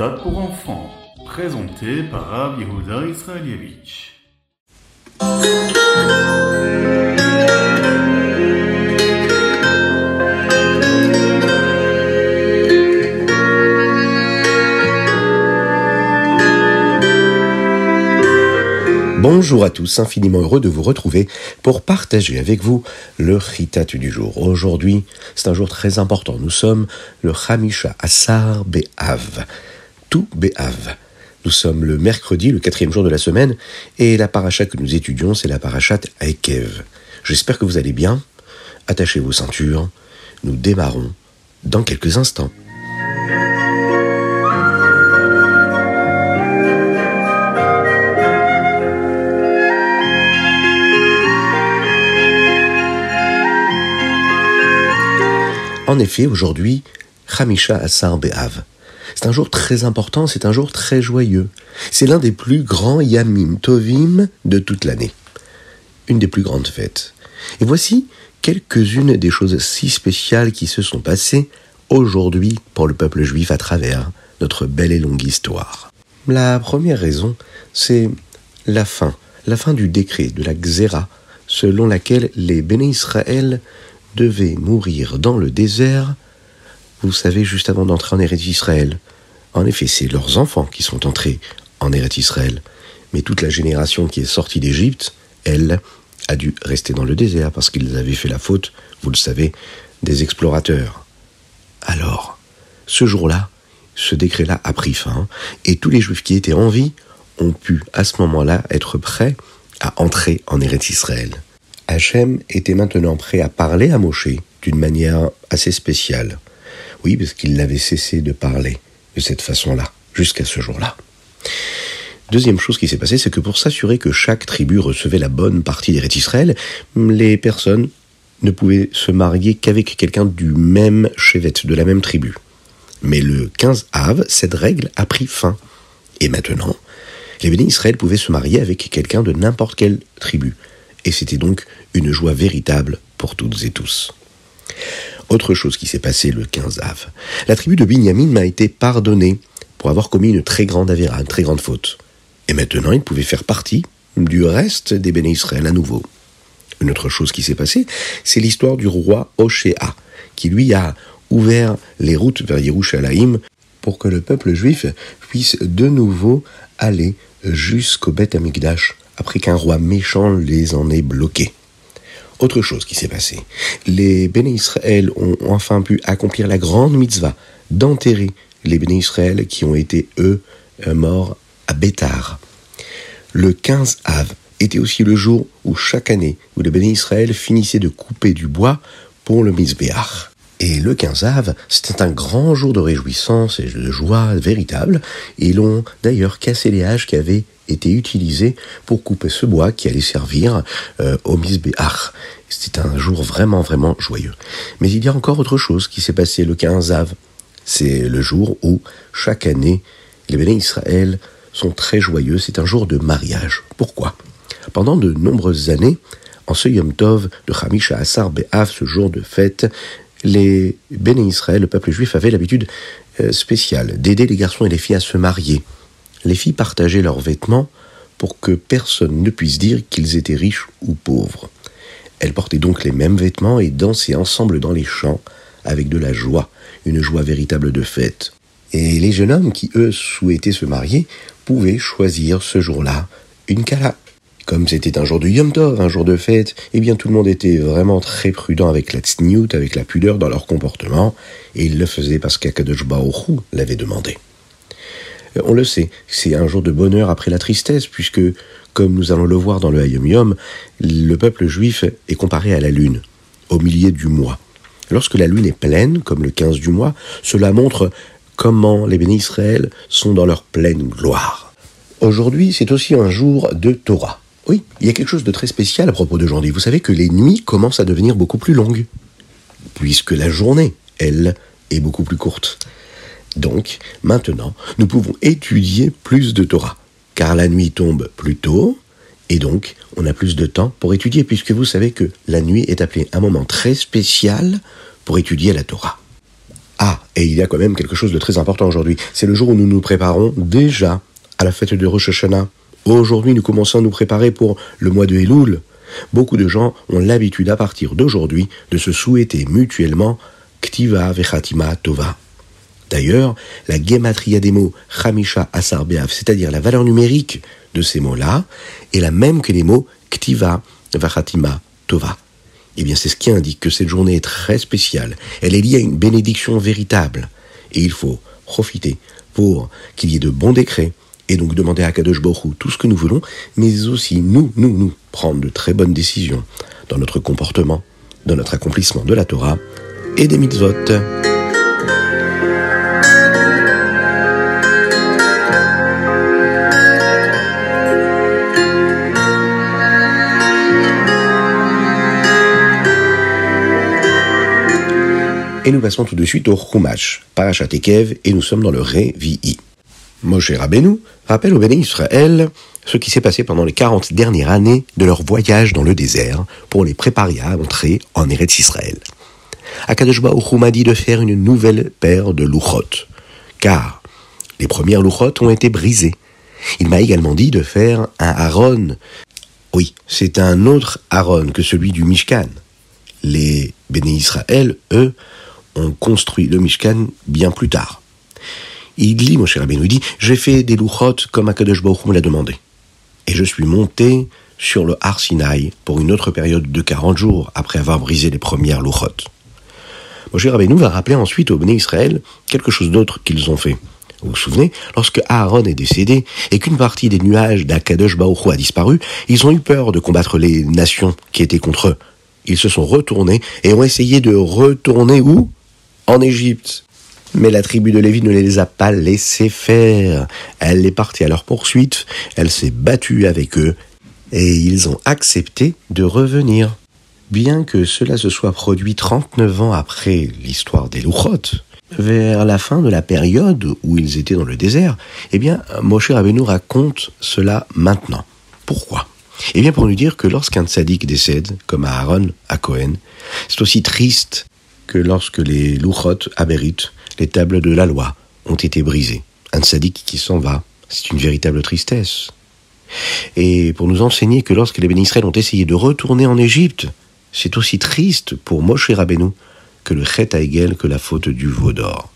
Ritat pour enfants, présenté par Rav Yehuda Israelievich. Bonjour à tous, infiniment heureux de vous retrouver pour partager avec vous le Ritat du jour. Aujourd'hui, c'est un jour très important. Nous sommes le Hamisha Assar Be'av, tout. Nous sommes le mercredi, le quatrième jour de la semaine, et la paracha que nous étudions, c'est la parachat Aikev. J'espère que vous allez bien. Attachez vos ceintures. Nous démarrons dans quelques instants. En effet, aujourd'hui, Hamisha Assar Be'av. C'est un jour très important, c'est un jour très joyeux. C'est l'un des plus grands Yamim Tovim de toute l'année. Une des plus grandes fêtes. Et voici quelques-unes des choses si spéciales qui se sont passées aujourd'hui pour le peuple juif à travers notre belle et longue histoire. La première raison, c'est la fin, la fin du décret de la Xéra, selon laquelle les béné Israël devaient mourir dans le désert, vous savez, juste avant d'entrer en Eretz Israël. En effet, c'est leurs enfants qui sont entrés en Eretz Israël. Mais toute la génération qui est sortie d'Égypte, elle, a dû rester dans le désert parce qu'ils avaient fait la faute, vous le savez, des explorateurs. Alors, ce jour-là, ce décret-là a pris fin, et tous les Juifs qui étaient en vie ont pu, à ce moment-là, être prêts à entrer en Eretz Israël. Hachem était maintenant prêt à parler à Moshe d'une manière assez spéciale. Oui, parce qu'il n'avait cessé de parler de cette façon-là, jusqu'à ce jour-là. Deuxième chose qui s'est passée, c'est que pour s'assurer que chaque tribu recevait la bonne partie des Israël, les personnes ne pouvaient se marier qu'avec quelqu'un du même chevet, de la même tribu. Mais le 15 Av, cette règle a pris fin. Et maintenant, les bénis Israël pouvaient se marier avec quelqu'un de n'importe quelle tribu et c'était donc une joie véritable pour toutes et tous. Autre chose qui s'est passée le 15 Av. La tribu de Binyamin m'a été pardonnée pour avoir commis une très grande avéra, une très grande faute. Et maintenant, il pouvait faire partie du reste des béné Israël à nouveau. Une autre chose qui s'est passée, c'est l'histoire du roi Oshéa, qui lui a ouvert les routes vers Yerushalayim pour que le peuple juif puisse de nouveau aller jusqu'au Beth Amikdash après qu'un roi méchant les en ait bloqués. Autre chose qui s'est passé. Les béné Israël ont enfin pu accomplir la grande mitzvah d'enterrer les béné Israël qui ont été, eux, morts à Bétar. Le 15 Av était aussi le jour où chaque année, où les béné Israël finissaient de couper du bois pour le Mizbeach. Et le 15 Av, c'était un grand jour de réjouissance et de joie véritable. Et ils ont d'ailleurs cassé les haches qui avaient été utilisées pour couper ce bois qui allait servir euh, au Misbéach. C'était un jour vraiment, vraiment joyeux. Mais il y a encore autre chose qui s'est passé le 15 Av. C'est le jour où, chaque année, les béné Israël sont très joyeux. C'est un jour de mariage. Pourquoi? Pendant de nombreuses années, en ce Yom Tov de Hamisha Asar Be'av, ce jour de fête, les béné Israël, le peuple juif, avait l'habitude euh, spéciale d'aider les garçons et les filles à se marier. Les filles partageaient leurs vêtements pour que personne ne puisse dire qu'ils étaient riches ou pauvres. Elles portaient donc les mêmes vêtements et dansaient ensemble dans les champs avec de la joie, une joie véritable de fête. Et les jeunes hommes qui, eux, souhaitaient se marier pouvaient choisir ce jour-là une kala. Comme c'était un jour de Yom Tov, un jour de fête, eh bien tout le monde était vraiment très prudent avec la tsniout, avec la pudeur dans leur comportement, et ils le faisaient parce qu'Akadosh Baoru l'avait demandé. On le sait, c'est un jour de bonheur après la tristesse, puisque, comme nous allons le voir dans le Hayom Yom, le peuple juif est comparé à la lune, au milieu du mois. Lorsque la lune est pleine, comme le 15 du mois, cela montre comment les bénis Israël sont dans leur pleine gloire. Aujourd'hui, c'est aussi un jour de Torah. Oui, il y a quelque chose de très spécial à propos d'aujourd'hui. Vous savez que les nuits commencent à devenir beaucoup plus longues, puisque la journée, elle, est beaucoup plus courte. Donc, maintenant, nous pouvons étudier plus de Torah, car la nuit tombe plus tôt, et donc on a plus de temps pour étudier, puisque vous savez que la nuit est appelée un moment très spécial pour étudier la Torah. Ah, et il y a quand même quelque chose de très important aujourd'hui. C'est le jour où nous nous préparons déjà à la fête de Rosh Hashanah. Aujourd'hui, nous commençons à nous préparer pour le mois de Elul. Beaucoup de gens ont l'habitude à partir d'aujourd'hui de se souhaiter mutuellement Ktiva Vechatima Tova. D'ailleurs, la gematria des mots Chamisha Asar c'est-à-dire la valeur numérique de ces mots-là, est la même que les mots Ktiva Vachatima Tova. Eh bien, c'est ce qui indique que cette journée est très spéciale. Elle est liée à une bénédiction véritable. Et il faut profiter pour qu'il y ait de bons décrets, et donc demander à Kadosh Borou tout ce que nous voulons, mais aussi nous, nous, nous, prendre de très bonnes décisions dans notre comportement, dans notre accomplissement de la Torah et des mitzvot. Et nous passons tout de suite au Chumash, Parashat Ekev, et nous sommes dans le Révi'i. Moshe Rabbeinu rappelle au Béné Israël ce qui s'est passé pendant les 40 dernières années de leur voyage dans le désert pour les préparer à entrer en Eretz Israël. Akadosh Baruch m'a dit de faire une nouvelle paire de louchot, car les premières louchot ont été brisées. Il m'a également dit de faire un Aaron. Oui, c'est un autre Aaron que celui du Mishkan. Les Béné Israël, eux, ont construit le Mishkan bien plus tard. Il dit, mon cher dit, j'ai fait des louchot comme Akadosh Baruch me l'a demandé. Et je suis monté sur le Har Sinai pour une autre période de 40 jours après avoir brisé les premières louchot. Moshe Rabbeinu va rappeler ensuite au Béné Israël quelque chose d'autre qu'ils ont fait. Vous vous souvenez, lorsque Aaron est décédé et qu'une partie des nuages d'Akadosh a disparu, ils ont eu peur de combattre les nations qui étaient contre eux. Ils se sont retournés et ont essayé de retourner où? En Égypte. Mais la tribu de Lévi ne les a pas laissés faire. Elle est partie à leur poursuite, elle s'est battue avec eux, et ils ont accepté de revenir. Bien que cela se soit produit 39 ans après l'histoire des Louchot, vers la fin de la période où ils étaient dans le désert, eh bien, Moshe Rabbeinu raconte cela maintenant. Pourquoi? Eh bien, pour nous dire que lorsqu'un tzaddik décède, comme Aaron à Cohen, c'est aussi triste que lorsque les Louchot abéritent les tables de la loi ont été brisées. Un sadique qui s'en va, c'est une véritable tristesse. Et pour nous enseigner que lorsque les bénisraël ont essayé de retourner en Égypte, c'est aussi triste pour Moshe Rabbeinu que le Chet Haegel, que la faute du veau d'or.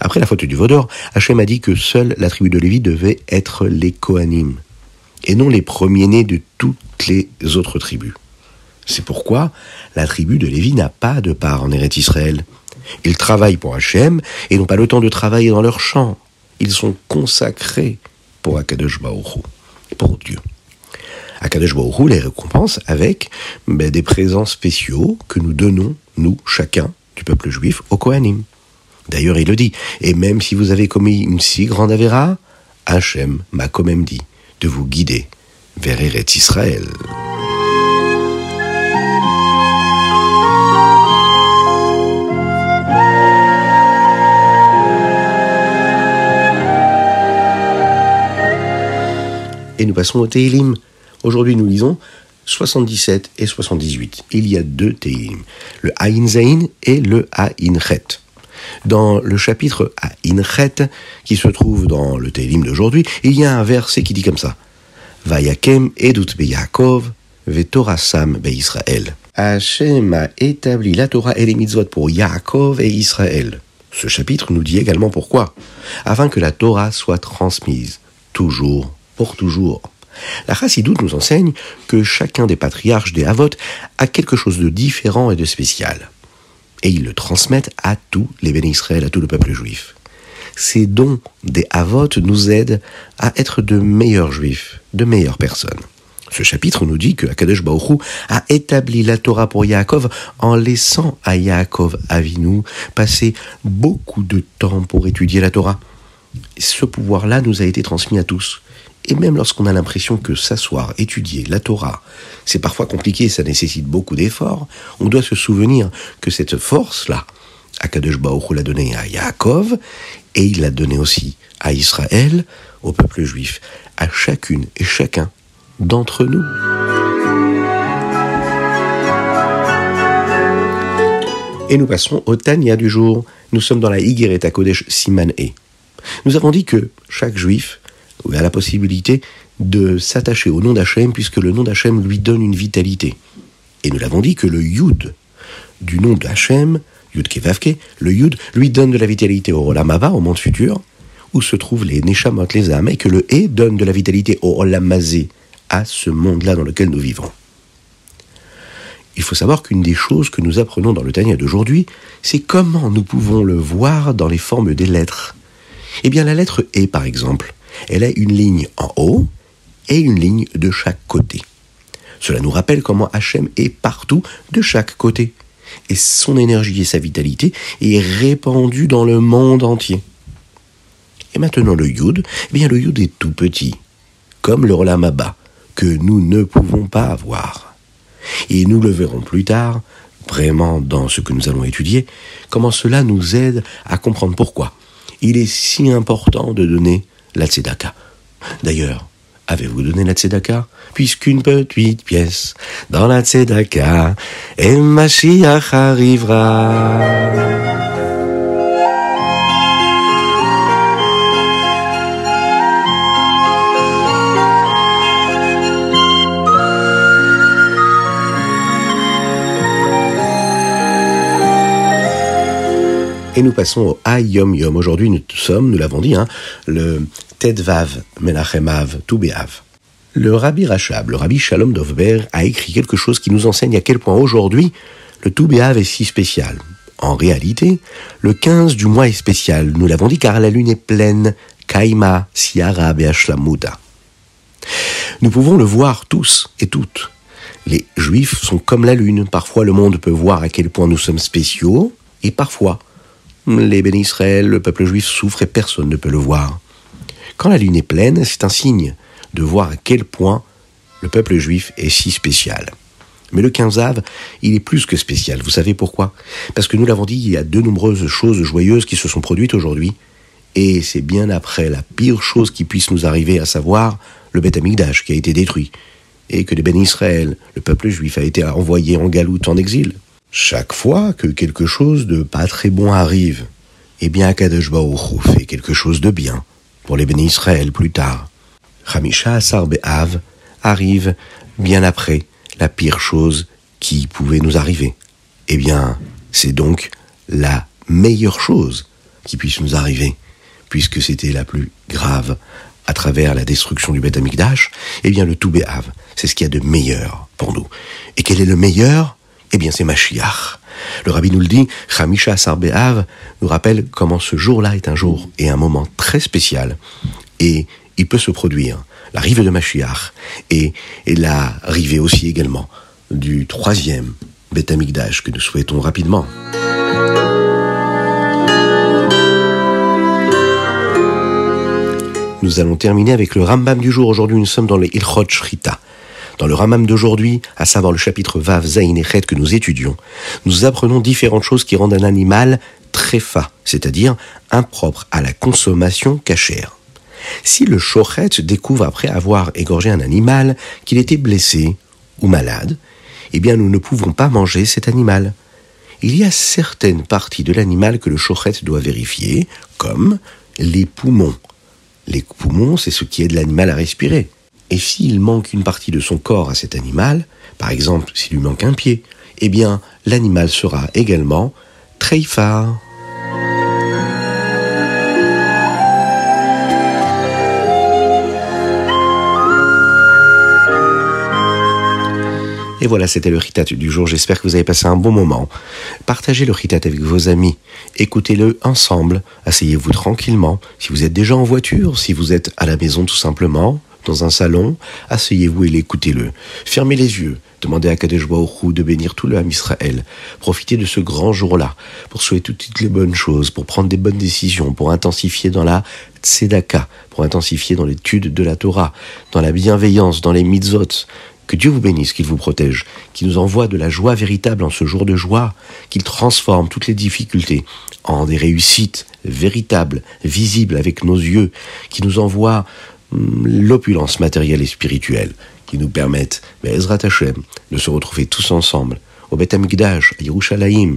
Après la faute du veau d'or, Hachem a dit que seule la tribu de Lévi devait être les Kohanim, et non les premiers-nés de toutes les autres tribus. C'est pourquoi la tribu de Lévi n'a pas de part en Eretz Israël. Ils travaillent pour Hachem et n'ont pas le temps de travailler dans leur champ. Ils sont consacrés pour Akadosh Baruch pour Dieu. Akadosh Baruch les récompense avec ben, des présents spéciaux que nous donnons, nous, chacun, du peuple juif, au Kohanim. D'ailleurs, il le dit. Et même si vous avez commis une si grande avéra, Hachem m'a quand même dit de vous guider vers Eretz Israël. Et nous passons au Teilim. Aujourd'hui, nous lisons 77 et 78. Il y a deux Teilim, le Ain Zain et le Ain Chet. Dans le chapitre Ain Chet, qui se trouve dans le Teilim d'aujourd'hui, il y a un verset qui dit comme ça Vayakem edut be Yaakov, vetorasam Israël. Hachem a établi la Torah et les mitzvot pour Yaakov et Israël. Ce chapitre nous dit également pourquoi. Afin que la Torah soit transmise, toujours pour toujours. La Chassidoute nous enseigne que chacun des patriarches des Havot a quelque chose de différent et de spécial. Et ils le transmettent à tous les bénis Israël, à tout le peuple juif. Ces dons des Havot nous aident à être de meilleurs juifs, de meilleures personnes. Ce chapitre nous dit que Akadosh Baruch a établi la Torah pour Yaakov en laissant à Yaakov Avinu passer beaucoup de temps pour étudier la Torah. Ce pouvoir-là nous a été transmis à tous. Et même lorsqu'on a l'impression que s'asseoir, étudier la Torah, c'est parfois compliqué, ça nécessite beaucoup d'efforts, on doit se souvenir que cette force-là, Akadosh Baruch l'a donnée à Yaakov, et il l'a donnée aussi à Israël, au peuple juif, à chacune et chacun d'entre nous. Et nous passons au Tania du jour. Nous sommes dans la Higueret Kodesh Siman E. Nous avons dit que chaque juif a la possibilité de s'attacher au nom d'Hachem puisque le nom d'Hachem lui donne une vitalité. Et nous l'avons dit que le Yud du nom d'Hachem, Yud Kevavke, le Yud lui donne de la vitalité au Olamava, au monde futur, où se trouvent les Neshamot, les âmes, et que le E donne de la vitalité au Olamazé, à ce monde-là dans lequel nous vivons. Il faut savoir qu'une des choses que nous apprenons dans le Tania d'aujourd'hui, c'est comment nous pouvons le voir dans les formes des lettres. Eh bien, la lettre E, par exemple, elle a une ligne en haut et une ligne de chaque côté. Cela nous rappelle comment Hachem est partout, de chaque côté. Et son énergie et sa vitalité est répandue dans le monde entier. Et maintenant le Yud, eh bien le Yud est tout petit, comme le Rolamaba, que nous ne pouvons pas avoir. Et nous le verrons plus tard, vraiment dans ce que nous allons étudier, comment cela nous aide à comprendre pourquoi il est si important de donner la tzedaka. D'ailleurs, avez-vous donné la tzedaka? Puisqu'une petite pièce dans la tzedaka, et Mashiach arrivera. Et nous passons au Ayom Yom. Aujourd'hui, nous sommes, nous l'avons dit, hein, le Tedvav Menachemav Toubeav. Le Rabbi Rachab, le Rabbi Shalom Dovber, a écrit quelque chose qui nous enseigne à quel point aujourd'hui le Toubeav est si spécial. En réalité, le 15 du mois est spécial, nous l'avons dit car la lune est pleine, Kaima, Siara, Beashlamuda. Nous pouvons le voir tous et toutes. Les juifs sont comme la lune, parfois le monde peut voir à quel point nous sommes spéciaux, et parfois les bénis le peuple juif souffre et personne ne peut le voir. Quand la lune est pleine, c'est un signe de voir à quel point le peuple juif est si spécial. Mais le 15 av, il est plus que spécial. Vous savez pourquoi? Parce que nous l'avons dit, il y a de nombreuses choses joyeuses qui se sont produites aujourd'hui. Et c'est bien après la pire chose qui puisse nous arriver, à savoir le Beth Amikdash qui a été détruit. Et que les bénis Israël, le peuple juif, a été envoyé en galoute en exil. Chaque fois que quelque chose de pas très bon arrive, eh bien Akadosh Baruch fait quelque chose de bien pour les bénis Israël plus tard. Hamisha Asar Be'av arrive bien après la pire chose qui pouvait nous arriver. Eh bien, c'est donc la meilleure chose qui puisse nous arriver, puisque c'était la plus grave à travers la destruction du Beth Amikdash, eh bien le tout c'est ce qu'il y a de meilleur pour nous. Et quel est le meilleur? Eh bien, c'est Mashiach. Le rabbi nous le dit, Hamisha Sarbehav nous rappelle comment ce jour-là est un jour et un moment très spécial. Et il peut se produire l'arrivée de Mashiach et, et l'arrivée aussi également du troisième Beth que nous souhaitons rapidement. Nous allons terminer avec le Rambam du jour. Aujourd'hui, nous sommes dans le Ilchot Shrita. Dans le Ramam d'aujourd'hui, à savoir le chapitre Vav Zain que nous étudions, nous apprenons différentes choses qui rendent un animal très fa, c'est-à-dire impropre à la consommation cachère. Si le chochet découvre après avoir égorgé un animal qu'il était blessé ou malade, eh bien nous ne pouvons pas manger cet animal. Il y a certaines parties de l'animal que le chochet doit vérifier, comme les poumons. Les poumons, c'est ce qui aide l'animal à respirer. Et s'il manque une partie de son corps à cet animal, par exemple s'il lui manque un pied, eh bien l'animal sera également treifa. Et voilà, c'était le ritat du jour. J'espère que vous avez passé un bon moment. Partagez le ritat avec vos amis. Écoutez-le ensemble. Asseyez-vous tranquillement. Si vous êtes déjà en voiture, si vous êtes à la maison tout simplement, dans un salon, asseyez-vous et l'écoutez-le. Fermez les yeux, demandez à Kadesh Baruch de bénir tout le Ham Israël. Profitez de ce grand jour-là pour souhaiter toutes les bonnes choses, pour prendre des bonnes décisions, pour intensifier dans la tzedaka, pour intensifier dans l'étude de la Torah, dans la bienveillance, dans les mitzvot. Que Dieu vous bénisse, qu'il vous protège, qu'il nous envoie de la joie véritable en ce jour de joie, qu'il transforme toutes les difficultés en des réussites véritables, visibles avec nos yeux, qui nous envoie l'opulence matérielle et spirituelle qui nous permettent, Ezrat Hashem, de se retrouver tous ensemble au Beth Amikdash, à Yerushalayim,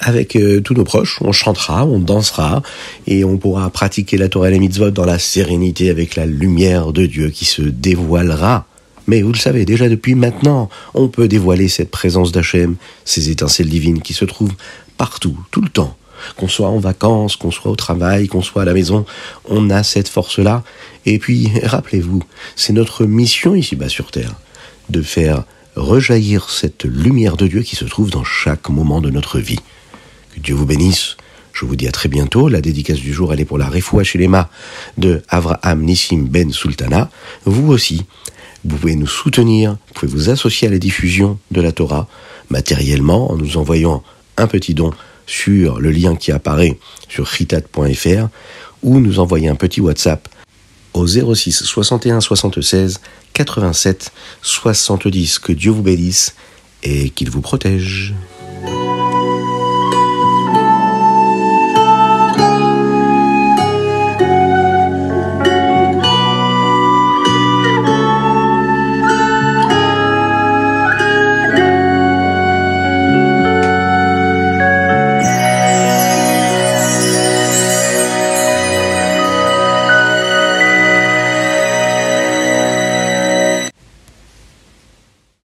avec euh, tous nos proches, on chantera, on dansera, et on pourra pratiquer la Torah et les mitzvot dans la sérénité avec la lumière de Dieu qui se dévoilera. Mais vous le savez, déjà depuis maintenant, on peut dévoiler cette présence d'Hachem, ces étincelles divines qui se trouvent partout, tout le temps. Qu'on soit en vacances, qu'on soit au travail, qu'on soit à la maison, on a cette force-là. Et puis, rappelez-vous, c'est notre mission ici-bas sur Terre, de faire rejaillir cette lumière de Dieu qui se trouve dans chaque moment de notre vie. Que Dieu vous bénisse. Je vous dis à très bientôt. La dédicace du jour, elle est pour la Refoua les de Avraham Nissim Ben Sultana. Vous aussi, vous pouvez nous soutenir, vous pouvez vous associer à la diffusion de la Torah matériellement en nous envoyant un petit don sur le lien qui apparaît sur ritat.fr ou nous envoyer un petit WhatsApp au 06 61 76 87 70. Que Dieu vous bénisse et qu'il vous protège.